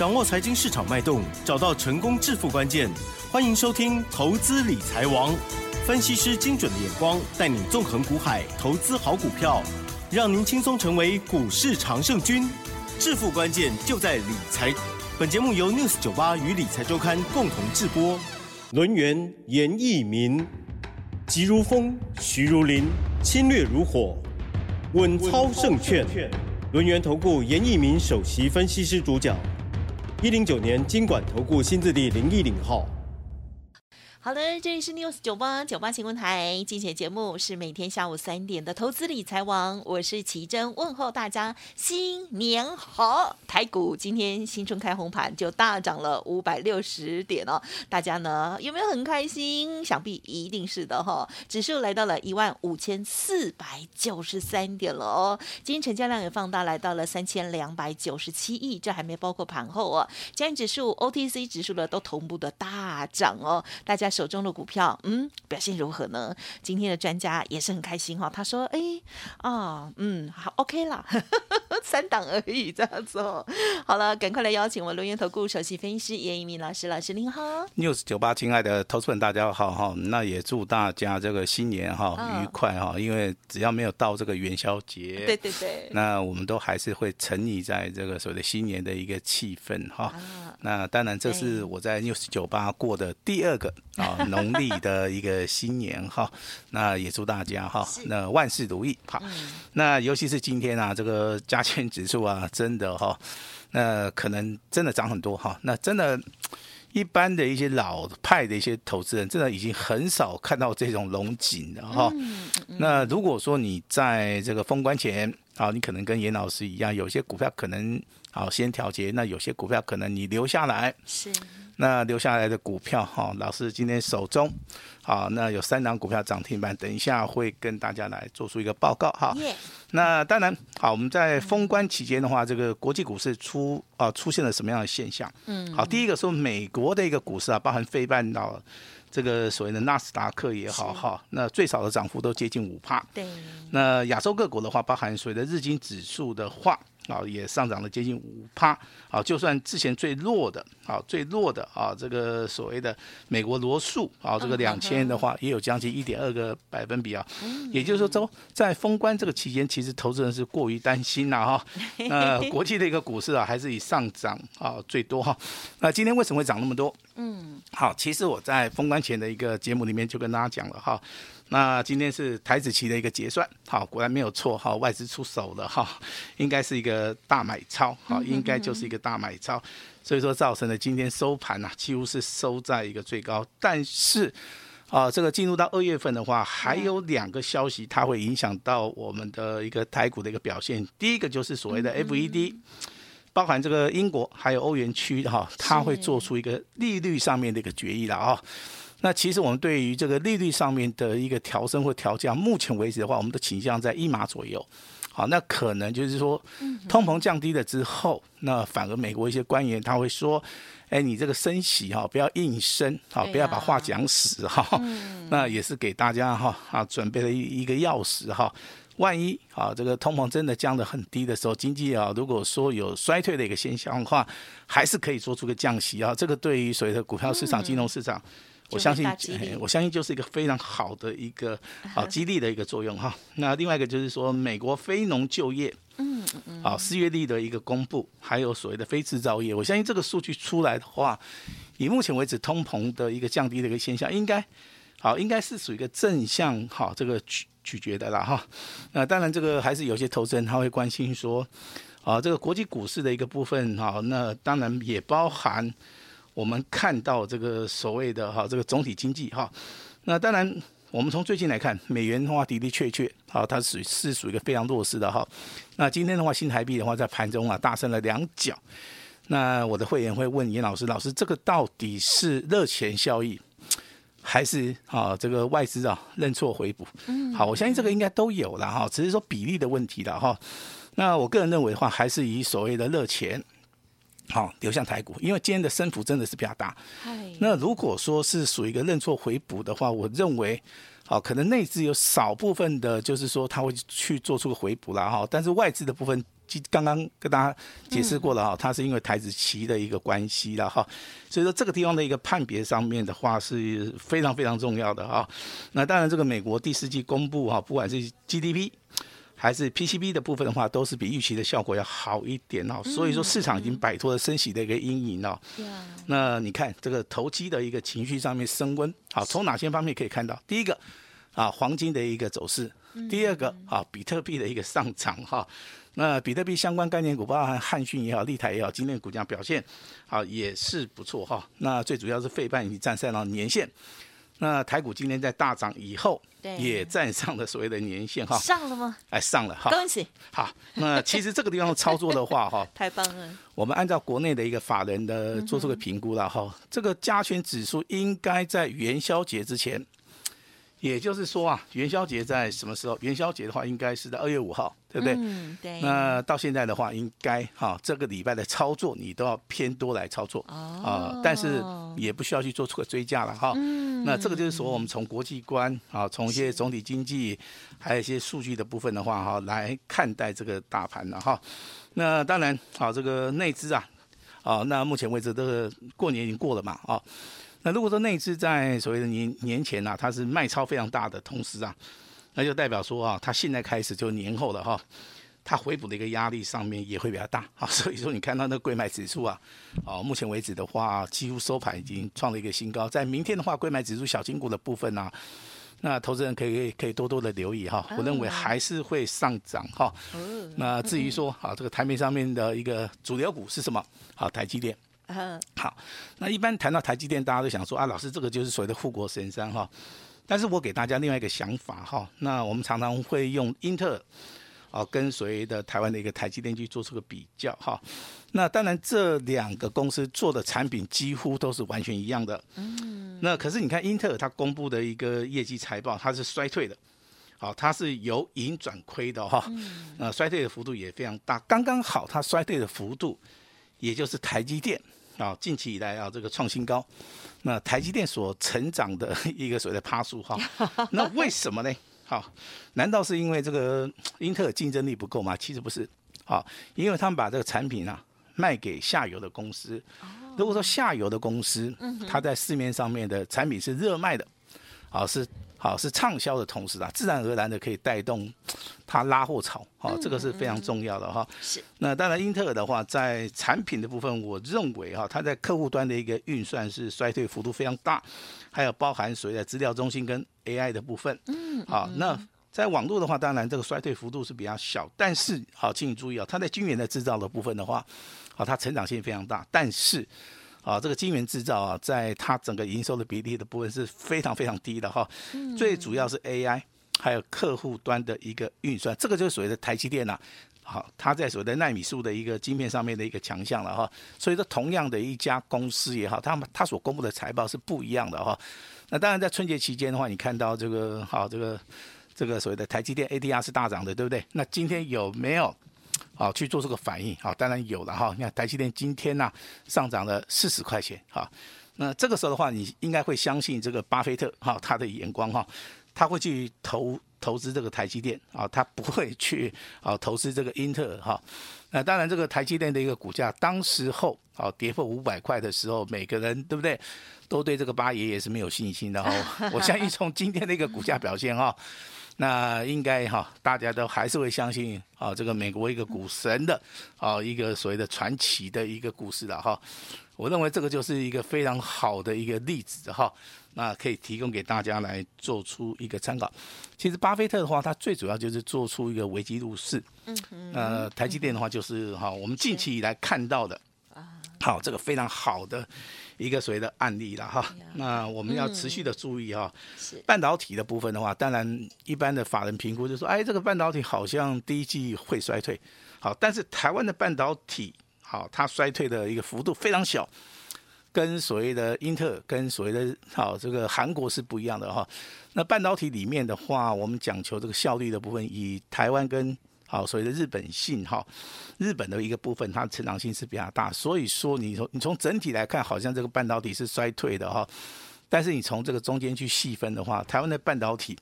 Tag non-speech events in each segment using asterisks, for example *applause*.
掌握财经市场脉动，找到成功致富关键。欢迎收听《投资理财王》，分析师精准的眼光，带你纵横股海，投资好股票，让您轻松成为股市常胜军。致富关键就在理财。本节目由 News 九八与理财周刊共同制播。轮源严一民，急如风，徐如林，侵略如火，稳操胜券。轮源投顾严一民首席分析师主讲，一零九年金管投顾新字第零一零号。好的，这里是 News 九八九八新闻台，今天节目是每天下午三点的投资理财王，我是奇珍，问候大家新年好。台股今天新春开红盘就大涨了五百六十点哦，大家呢有没有很开心？想必一定是的哈、哦。指数来到了一万五千四百九十三点了哦，今天成交量也放大来到了三千两百九十七亿，这还没包括盘后哦。加权指数、OTC 指数呢都同步的大涨哦，大家。手中的股票，嗯，表现如何呢？今天的专家也是很开心哈、哦，他说：“哎，啊、哦，嗯，好，OK 啦，三档而已，这样子哦。好了，赶快来邀请我们轮源投顾首席分析师严一鸣老师，老师您好。News 九八，亲爱的投资人，大家好哈。那也祝大家这个新年哈、哦、愉快哈，因为只要没有到这个元宵节，对对对，那我们都还是会沉溺在这个所谓的新年的一个气氛哈。啊、那当然，这是我在 News 九八过的第二个。啊，*laughs* 农历的一个新年哈，那也祝大家哈，那万事如意哈。那尤其是今天啊，这个加权指数啊，*laughs* 真的哈，那可能真的涨很多哈。那真的，一般的一些老派的一些投资人，真的已经很少看到这种龙井了哈。那如果说你在这个封关前啊，你可能跟严老师一样，有些股票可能好先调节，那有些股票可能你留下来是。那留下来的股票哈，老师今天手中，好，那有三档股票涨停板，等一下会跟大家来做出一个报告哈。那当然，好，我们在封关期间的话，这个国际股市出啊出现了什么样的现象？嗯，好，第一个说美国的一个股市啊，包含非半岛这个所谓的纳斯达克也好哈，那最少的涨幅都接近五帕。对，那亚洲各国的话，包含所谓的日经指数的话。啊，也上涨了接近五趴。啊，就算之前最弱的，啊，最弱的啊，这个所谓的美国罗素啊，这个两千的话，也有将近一点二个百分比啊。也就是说，周在封关这个期间，其实投资人是过于担心了哈。*laughs* 那国际的一个股市啊，还是以上涨啊最多哈。那今天为什么会涨那么多？嗯，好，其实我在封关前的一个节目里面就跟大家讲了哈。那今天是台子期的一个结算，好，果然没有错，哈，外资出手了，哈，应该是一个大买超，好，应该就是一个大买超，所以说造成了今天收盘呐，几乎是收在一个最高。但是，啊，这个进入到二月份的话，还有两个消息，它会影响到我们的一个台股的一个表现。第一个就是所谓的 FED，包含这个英国还有欧元区哈，它会做出一个利率上面的一个决议了啊。那其实我们对于这个利率上面的一个调升或调降，目前为止的话，我们的倾向在一码左右。好，那可能就是说，通膨降低了之后，那反而美国一些官员他会说，哎，你这个升息哈，不要硬升，好，不要把话讲死哈。*laughs* 那也是给大家哈啊准备了一一个钥匙哈。万一啊这个通膨真的降得很低的时候，经济啊如果说有衰退的一个现象的话，还是可以做出个降息啊。这个对于所谓的股票市场、金融市场。我相信，我相信就是一个非常好的一个好激励的一个作用哈。那另外一个就是说，美国非农就业，嗯嗯，好，四月率的一个公布，还有所谓的非制造业，我相信这个数据出来的话，以目前为止通膨的一个降低的一个现象，应该好，应该是属于一个正向好这个取取决的啦哈。那当然，这个还是有些投资人他会关心说，啊，这个国际股市的一个部分哈，那当然也包含。我们看到这个所谓的哈，这个总体经济哈，那当然我们从最近来看，美元的话的的确确，啊，它属于是属于一个非常弱势的哈。那今天的话，新台币的话在盘中啊大升了两角。那我的会员会问严老师，老师这个到底是热钱效应，还是啊这个外资啊认错回补？嗯，好，我相信这个应该都有了哈，只是说比例的问题了哈。那我个人认为的话，还是以所谓的热钱。好，流向台股，因为今天的升幅真的是比较大。那如果说是属于一个认错回补的话，我认为，好，可能内资有少部分的，就是说他会去做出个回补了哈。但是外资的部分，刚刚跟大家解释过了哈，它是因为台子期的一个关系了哈，所以说这个地方的一个判别上面的话是非常非常重要的哈。那当然，这个美国第四季公布哈，不管是 GDP 还是 PCB 的部分的话，都是比预期的效果要好一点哦。所以说市场已经摆脱了升息的一个阴影了。那你看这个投机的一个情绪上面升温，好，从哪些方面可以看到？第一个啊，黄金的一个走势。第二个啊，比特币的一个上涨哈，那比特币相关概念股，包含汉讯也好、立台也好，今天股价表现好也是不错哈。那最主要是费半已经站上了年线，那台股今天在大涨以后，也站上了所谓的年线哈。上了吗？哎，上了哈。恭喜。好，那其实这个地方操作的话哈，*laughs* 太棒了。我们按照国内的一个法人的做出个评估了哈，这个加权指数应该在元宵节之前。也就是说啊，元宵节在什么时候？元宵节的话，应该是在二月五号，对不对？嗯，对。那到现在的话，应该哈，这个礼拜的操作你都要偏多来操作哦。啊，但是也不需要去做出个追加了哈。嗯。那这个就是说，我们从国际观啊，从一些总体经济，还有一些数据的部分的话哈，来看待这个大盘了哈。那当然，好，这个内资啊，啊，那目前为止这个过年已经过了嘛，啊。那如果说内资在所谓的年年前啊，它是卖超非常大的同时啊，那就代表说啊，它现在开始就年后了哈，它回补的一个压力上面也会比较大啊，*laughs* 所以说你看到那个柜买指数啊，啊，目前为止的话，几乎收盘已经创了一个新高，在明天的话，贵买指数小金股的部分呢、啊，那投资人可以可以多多的留意哈，我认为还是会上涨哈。那至于说啊，这个台面上面的一个主流股是什么？好，台积电。好，那一般谈到台积电，大家都想说啊，老师这个就是所谓的护国神山哈。但是我给大家另外一个想法哈，那我们常常会用英特尔啊跟所谓的台湾的一个台积电去做出个比较哈。那当然这两个公司做的产品几乎都是完全一样的。嗯。那可是你看英特尔它公布的一个业绩财报，它是衰退的，好，它是由盈转亏的哈。嗯。那衰退的幅度也非常大，刚刚好它衰退的幅度，也就是台积电。啊，近期以来啊，这个创新高，那台积电所成长的 *laughs* 一个所谓的趴数哈，*laughs* 那为什么呢？好，难道是因为这个英特尔竞争力不够吗？其实不是，好，因为他们把这个产品啊卖给下游的公司，如果说下游的公司，它在市面上面的产品是热卖的，好是。好，是畅销的同时啊，自然而然的可以带动它拉货潮，好，这个是非常重要的哈。是。那当然，英特尔的话，在产品的部分，我认为哈，它在客户端的一个运算是衰退幅度非常大，还有包含所谓的资料中心跟 AI 的部分。嗯。好，那在网络的话，当然这个衰退幅度是比较小，但是好，请你注意啊，它在晶圆的制造的部分的话，好，它成长性非常大，但是。啊，这个晶圆制造啊，在它整个营收的比例的部分是非常非常低的哈。最主要是 AI，还有客户端的一个运算，这个就是所谓的台积电呐。好，它在所谓的纳米数的一个晶片上面的一个强项了哈。所以说，同样的一家公司也好，他们它所公布的财报是不一样的哈。那当然，在春节期间的话，你看到这个好，这个这个所谓的台积电 ADR 是大涨的，对不对？那今天有没有？好，去做这个反应，好，当然有了哈。你看台积电今天呢上涨了四十块钱，哈，那这个时候的话，你应该会相信这个巴菲特哈他的眼光哈，他会去投投资这个台积电啊，他不会去啊投资这个英特尔哈。那当然，这个台积电的一个股价，当时候啊跌破五百块的时候，每个人对不对，都对这个八爷爷是没有信心的哈。我相信从今天的一个股价表现哈。那应该哈，大家都还是会相信啊，这个美国一个股神的啊一个所谓的传奇的一个故事了哈。我认为这个就是一个非常好的一个例子哈，那可以提供给大家来做出一个参考。其实巴菲特的话，他最主要就是做出一个危机入市。嗯嗯。呃，台积电的话就是哈，我们近期以来看到的，好这个非常好的。一个所谓的案例了哈，那我们要持续的注意哈。半导体的部分的话，当然一般的法人评估就说，哎，这个半导体好像第一季会衰退，好，但是台湾的半导体好，它衰退的一个幅度非常小，跟所谓的英特尔跟所谓的好这个韩国是不一样的哈。那半导体里面的话，我们讲求这个效率的部分，以台湾跟好，所谓的日本性哈，日本的一个部分，它成长性是比较大，所以说你从你从整体来看，好像这个半导体是衰退的哈，但是你从这个中间去细分的话，台湾的半导体，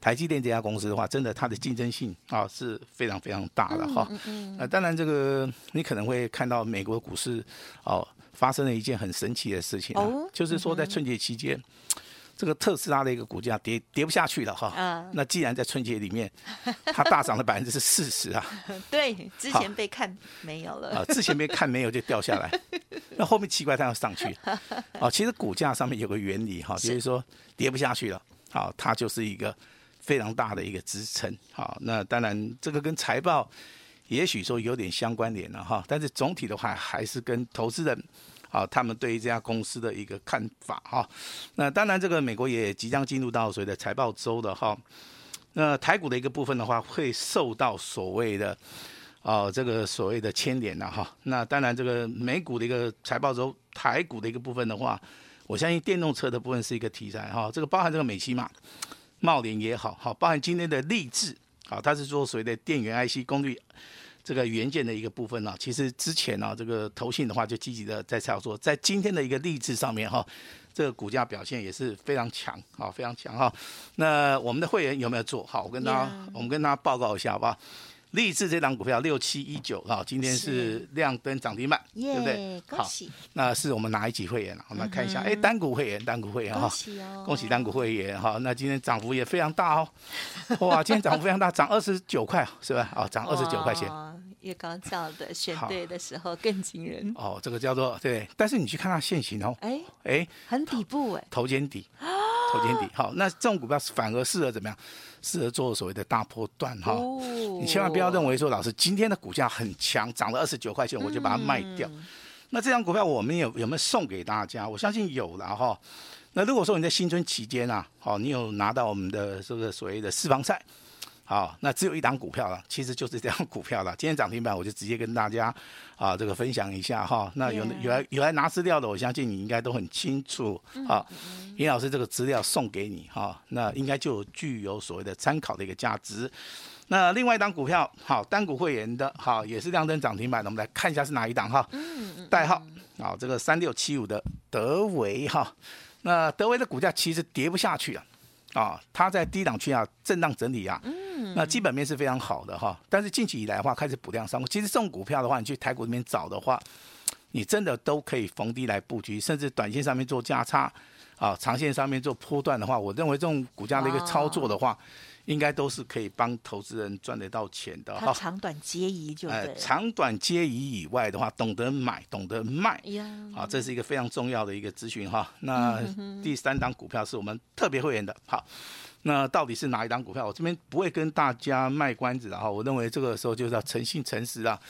台积电这家公司的话，真的它的竞争性啊是非常非常大的哈。嗯嗯。那当然，这个你可能会看到美国股市哦发生了一件很神奇的事情，哦，就是说在春节期间。这个特斯拉的一个股价跌跌不下去了哈，嗯、那既然在春节里面，它大涨了百分之四十啊，*laughs* 对，之前被看没有了，啊，之前被看没有就掉下来，*laughs* 那后面奇怪它要上去，哦，其实股价上面有个原理哈，就是说跌不下去了，好，它就是一个非常大的一个支撑，好，那当然这个跟财报也许说有点相关联了哈，但是总体的话还是跟投资人。啊，他们对于这家公司的一个看法哈，那当然这个美国也即将进入到所谓的财报周的哈，那台股的一个部分的话，会受到所谓的啊这个所谓的牵连的哈，那当然这个美股的一个财报周，台股的一个部分的话，我相信电动车的部分是一个题材哈，这个包含这个美琪玛、贸联也好，好包含今天的力智，好，它是做所谓的电源 IC 功率。这个元件的一个部分呢，其实之前呢，这个投信的话就积极的在操作，在今天的一个励志上面哈，这个股价表现也是非常强啊，非常强哈。那我们的会员有没有做好？我跟大家，我们跟大家报告一下好不好？励志这档股票六七一九哈，今天是亮灯涨停板，对不对？好，那是我们哪一级会员？我们来看一下，哎，单股会员，单股会员哈，*laughs* 恭喜单股会员哈。那今天涨幅也非常大哦，哇，今天涨幅非常大，涨二十九块是吧？哦，涨二十九块钱。越高叫的选对的时候更惊人哦，这个叫做对，但是你去看它线形哦，哎哎，很底部哎，头肩底，*gasps* 头肩底，好，那这种股票反而适合怎么样？适合做所谓的大波段哈，哦、你千万不要认为说老师今天的股价很强，涨了二十九块钱，我就把它卖掉。嗯、那这张股票我们有有没有送给大家？我相信有了哈。那如果说你在新春期间啊，好，你有拿到我们的这个所谓的私房菜。好，那只有一档股票了，其实就是这档股票了。今天涨停板，我就直接跟大家啊这个分享一下哈。那有有来有来拿资料的，我相信你应该都很清楚。好，严老师这个资料送给你哈，那应该就具有所谓的参考的一个价值。那另外一档股票，好，单股会员的，好，也是亮灯涨停板的，我们来看一下是哪一档哈。代号，好，这个三六七五的德维哈。那德维的股价其实跌不下去啊。啊，它在低档区啊震荡整理啊，嗯，那基本面是非常好的哈。但是近期以来的话，开始补量上攻。其实这种股票的话，你去台股里面找的话，你真的都可以逢低来布局，甚至短线上面做价差，啊，长线上面做波段的话，我认为这种股价的一个操作的话。应该都是可以帮投资人赚得到钱的哈。长短皆宜就对。长短皆宜以外的话，懂得买，懂得卖，啊，这是一个非常重要的一个资讯哈。那第三档股票是我们特别会员的，好，那到底是哪一档股票？我这边不会跟大家卖关子的哈。我认为这个时候就是要诚信诚实啊，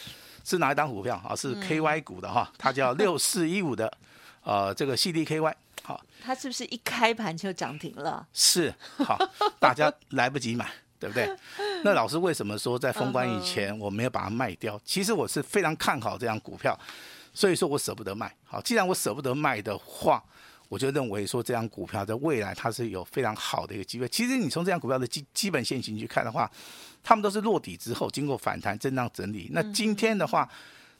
是哪一档股票啊？是 KY 股的哈，它叫 *laughs* 六四一五的，呃，这个 CDKY。好，它是不是一开盘就涨停了？是，好，*laughs* 大家来不及买，对不对？*laughs* 那老师为什么说在封关以前我没有把它卖掉？其实我是非常看好这张股票，所以说我舍不得卖。好，既然我舍不得卖的话，我就认为说这张股票在未来它是有非常好的一个机会。其实你从这张股票的基基本线型去看的话，他们都是落底之后经过反弹震荡整理。那今天的话。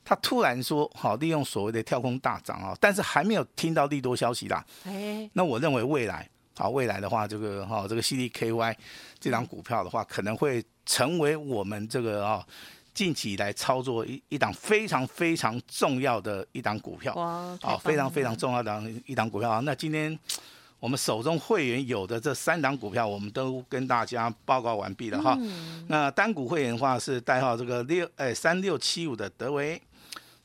它突然说：“好，利用所谓的跳空大涨啊，但是还没有听到利多消息啦。哎，那我认为未来，好，未来的话，这个哈，这个 CDKY 这张股票的话，可能会成为我们这个啊近期以来操作一一档非常非常重要的一档股票。哇，好，非常非常重要的一档股票啊。那今天我们手中会员有的这三档股票，我们都跟大家报告完毕了哈。嗯、那单股会员的话是代号这个六哎三六七五的德微。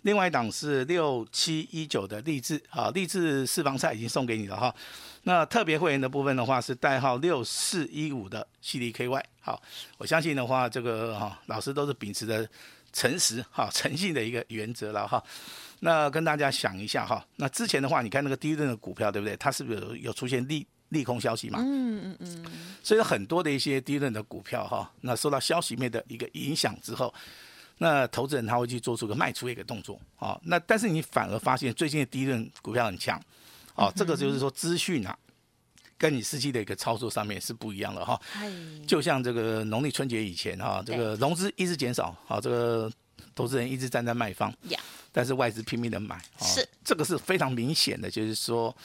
另外一档是六七一九的励志，好，励志私房菜已经送给你了哈。那特别会员的部分的话是代号六四一五的 CDKY，好，我相信的话，这个哈老师都是秉持着诚实哈诚信的一个原则了哈。那跟大家想一下哈，那之前的话，你看那个第一轮的股票对不对？它是不是有有出现利利空消息嘛？嗯嗯嗯。所以很多的一些第一轮的股票哈，那受到消息面的一个影响之后。那投资人他会去做出个卖出一个动作，哦，那但是你反而发现最近的第一轮股票很强，哦，这个就是说资讯啊，跟你实际的一个操作上面是不一样的哈。就像这个农历春节以前哈，这个融资一直减少，好，这个投资人一直站在卖方，但是外资拼命的买，是这个是非常明显的，就是说。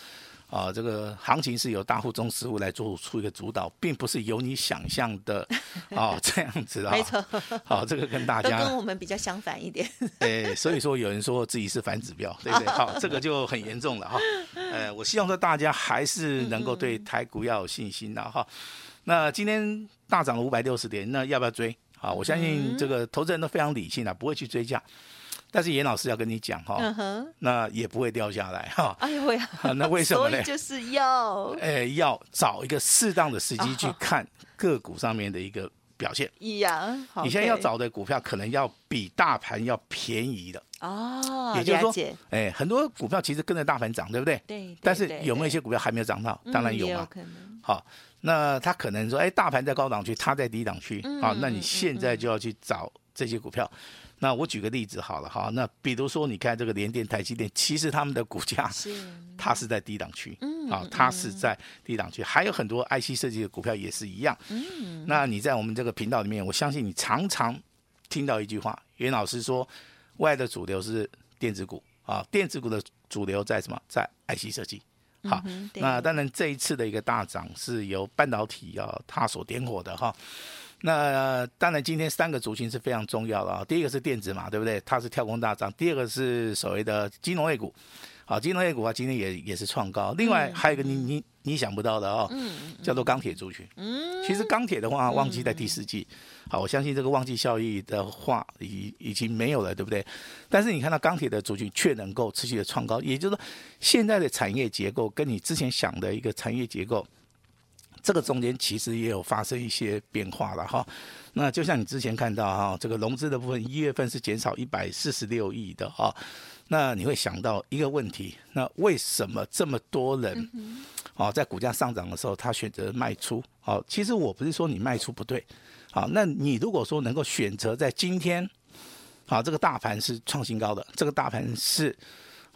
啊，这个行情是由大户、中实户来做出一个主导，并不是由你想象的 *laughs* 啊这样子啊。没错。好，这个跟大家跟我们比较相反一点。*laughs* 哎，所以说有人说自己是反指标，对不对？*laughs* 好，这个就很严重了哈。呃，我希望说大家还是能够对台股要有信心的哈。那今天大涨了五百六十点，那要不要追？啊，我相信这个投资人都非常理性的，不会去追价。但是严老师要跟你讲哈，嗯、那也不会掉下来哈。哎呦喂，*laughs* 那为什么呢？就是要，哎，要找一个适当的时机去看个股上面的一个表现。一样，你现在要找的股票可能要比大盘要便宜的哦。也就是说，哎，很多股票其实跟着大盘涨，对不对？对。但是有没有一些股票还没有涨到？当然有嘛。好，那他可能说，哎，大盘在高档区，他在低档区，好，那你现在就要去找这些股票。那我举个例子好了哈，那比如说你看这个联电、台积电，其实他们的股价是。*laughs* 它是在低档区，嗯，啊，它是在低档区，还有很多 IC 设计的股票也是一样，嗯，那你在我们这个频道里面，我相信你常常听到一句话，袁老师说，外的主流是电子股啊，电子股的主流在什么？在 IC 设计，好，那当然这一次的一个大涨是由半导体啊它所点火的哈。那当然，今天三个族群是非常重要的啊。第一个是电子嘛，对不对？它是跳空大涨。第二个是所谓的金融类股，好，金融类股啊，今天也也是创高。另外还有一个你你你想不到的哦，叫做钢铁族群。嗯，其实钢铁的话，旺季在第四季，好，我相信这个旺季效益的话，已已经没有了，对不对？但是你看到钢铁的族群却能够持续的创高，也就是说，现在的产业结构跟你之前想的一个产业结构。这个中间其实也有发生一些变化了哈，那就像你之前看到哈，这个融资的部分一月份是减少一百四十六亿的哈，那你会想到一个问题，那为什么这么多人哦在股价上涨的时候他选择卖出？好，其实我不是说你卖出不对，好，那你如果说能够选择在今天，好，这个大盘是创新高的，这个大盘是。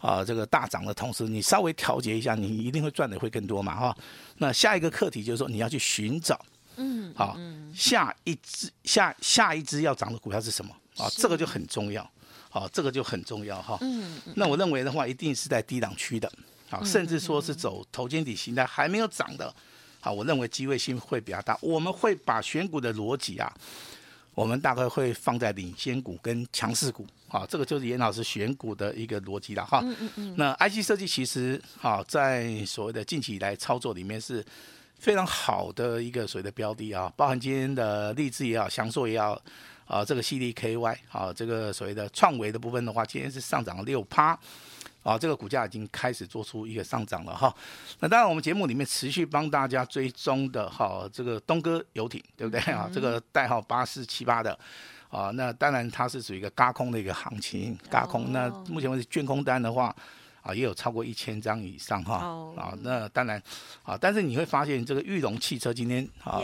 啊，这个大涨的同时，你稍微调节一下，你一定会赚的会更多嘛，哈。那下一个课题就是说，你要去寻找，嗯，好，下一只下下一只要涨的股票是什么？啊，这个就很重要，好，这个就很重要哈。嗯，那我认为的话，一定是在低档区的，好，甚至说是走头肩底形态还没有涨的，好，我认为机会性会比较大。我们会把选股的逻辑啊。我们大概会放在领先股跟强势股，好，这个就是严老师选股的一个逻辑了哈。嗯嗯嗯。那 IC 设计其实啊，在所谓的近期以来操作里面是非常好的一个所谓的标的啊，包含今天的力智也好，翔硕也好，啊，这个 CDKY 啊，这个所谓的创维的部分的话，今天是上涨了六趴。啊，这个股价已经开始做出一个上涨了哈。那当然，我们节目里面持续帮大家追踪的哈，这个东哥游艇，对不对啊？这个代号八四七八的啊，那当然它是属于一个嘎空的一个行情，嘎空。那目前为止，卷空单的话啊，也有超过一千张以上哈。啊，那当然啊，但是你会发现这个玉龙汽车今天啊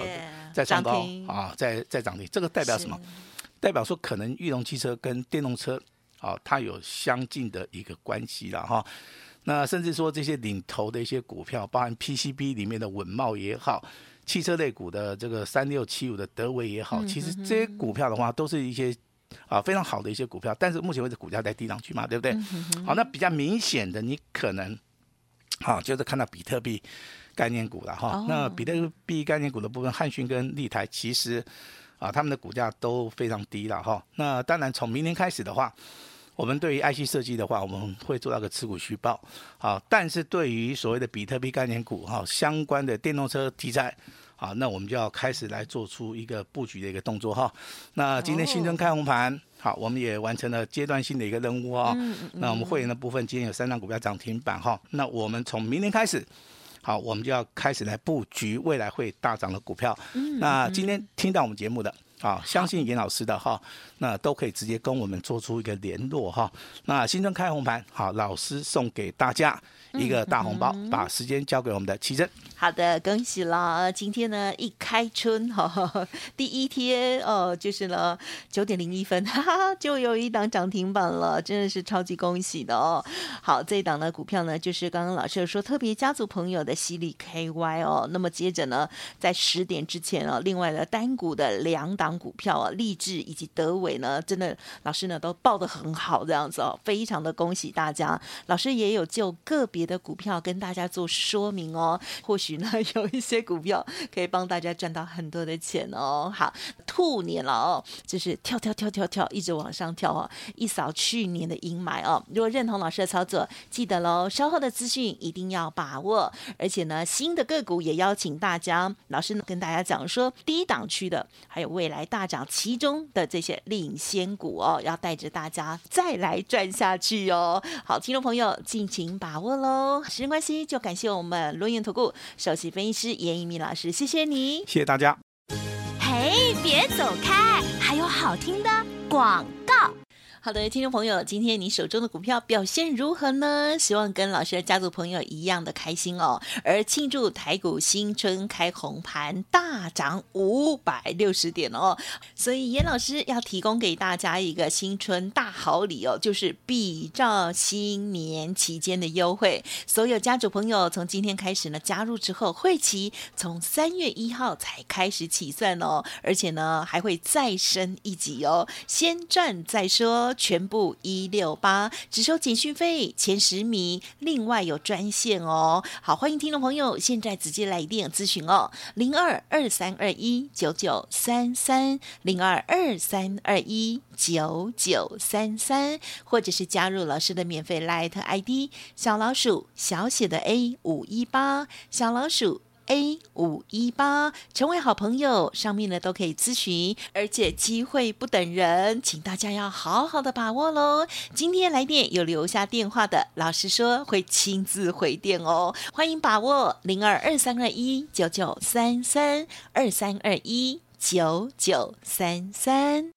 在创高啊，在在涨停，这个代表什么？代表说可能玉龙汽车跟电动车。好，它有相近的一个关系了哈。那甚至说这些领头的一些股票，包含 PCB 里面的稳茂也好，汽车类股的这个三六七五的德维也好，其实这些股票的话，都是一些啊非常好的一些股票。但是目前为止股价在低档区嘛，对不对？好，那比较明显的，你可能好就是看到比特币概念股了哈。那比特币概念股的部分，汉讯跟立台其实。啊，他们的股价都非常低了哈。那当然，从明天开始的话，我们对于 IC 设计的话，我们会做到个持股续报。好，但是对于所谓的比特币概念股哈，相关的电动车题材，好，那我们就要开始来做出一个布局的一个动作哈。那今天新增开红盘，好，我们也完成了阶段性的一个任务哈。那我们会员的部分，今天有三张股票涨停板哈。那我们从明天开始。好，我们就要开始来布局未来会大涨的股票。嗯，那今天听到我们节目的啊，相信严老师的哈，那都可以直接跟我们做出一个联络哈。那新春开红盘，好，老师送给大家一个大红包，把时间交给我们的奇珍。好的，恭喜了！今天呢，一开春哈，*laughs* 第一天哦，就是呢九点零一分，哈 *laughs* 哈，就有一档涨停板了，真的是超级恭喜的哦。好，这一档的股票呢，就是刚刚老师有说特别家族朋友的犀利 KY 哦。那么接着呢，在十点之前哦，另外的单股的两档档股票啊，立志以及德伟呢，真的老师呢都报得很好，这样子哦，非常的恭喜大家。老师也有就个别的股票跟大家做说明哦，或许呢 *laughs* 有一些股票可以帮大家赚到很多的钱哦。好，兔年了哦，就是跳跳跳跳跳，一直往上跳哦，一扫去年的阴霾哦。如果认同老师的操作，记得喽，稍后的资讯一定要把握，而且呢，新的个股也邀请大家，老师跟大家讲说，低档区的还有未来大涨其中的这些领先股哦，要带着大家再来赚下去哦。好，听众朋友尽情把握喽。时间关系，就感谢我们伦元投顾首席分析师严一鸣老师，谢谢你，谢谢大家。嘿，别走开，还有好听的广告。好的，听众朋友，今天你手中的股票表现如何呢？希望跟老师的家族朋友一样的开心哦。而庆祝台股新春开红盘，大涨五百六十点哦。所以严老师要提供给大家一个新春大好礼哦，就是比照新年期间的优惠。所有家族朋友从今天开始呢，加入之后，会期从三月一号才开始起算哦，而且呢还会再升一级哦，先赚再说。全部一六八，只收简讯费，前十名另外有专线哦。好，欢迎听众朋友现在直接来电咨询哦，零二二三二一九九三三零二二三二一九九三三，或者是加入老师的免费 Light ID 小老鼠小写的 A 五一八小老鼠。A 五一八，成为好朋友，上面呢都可以咨询，而且机会不等人，请大家要好好的把握喽。今天来电有留下电话的，老师说会亲自回电哦，欢迎把握零二二三二一九九三三二三二一九九三三。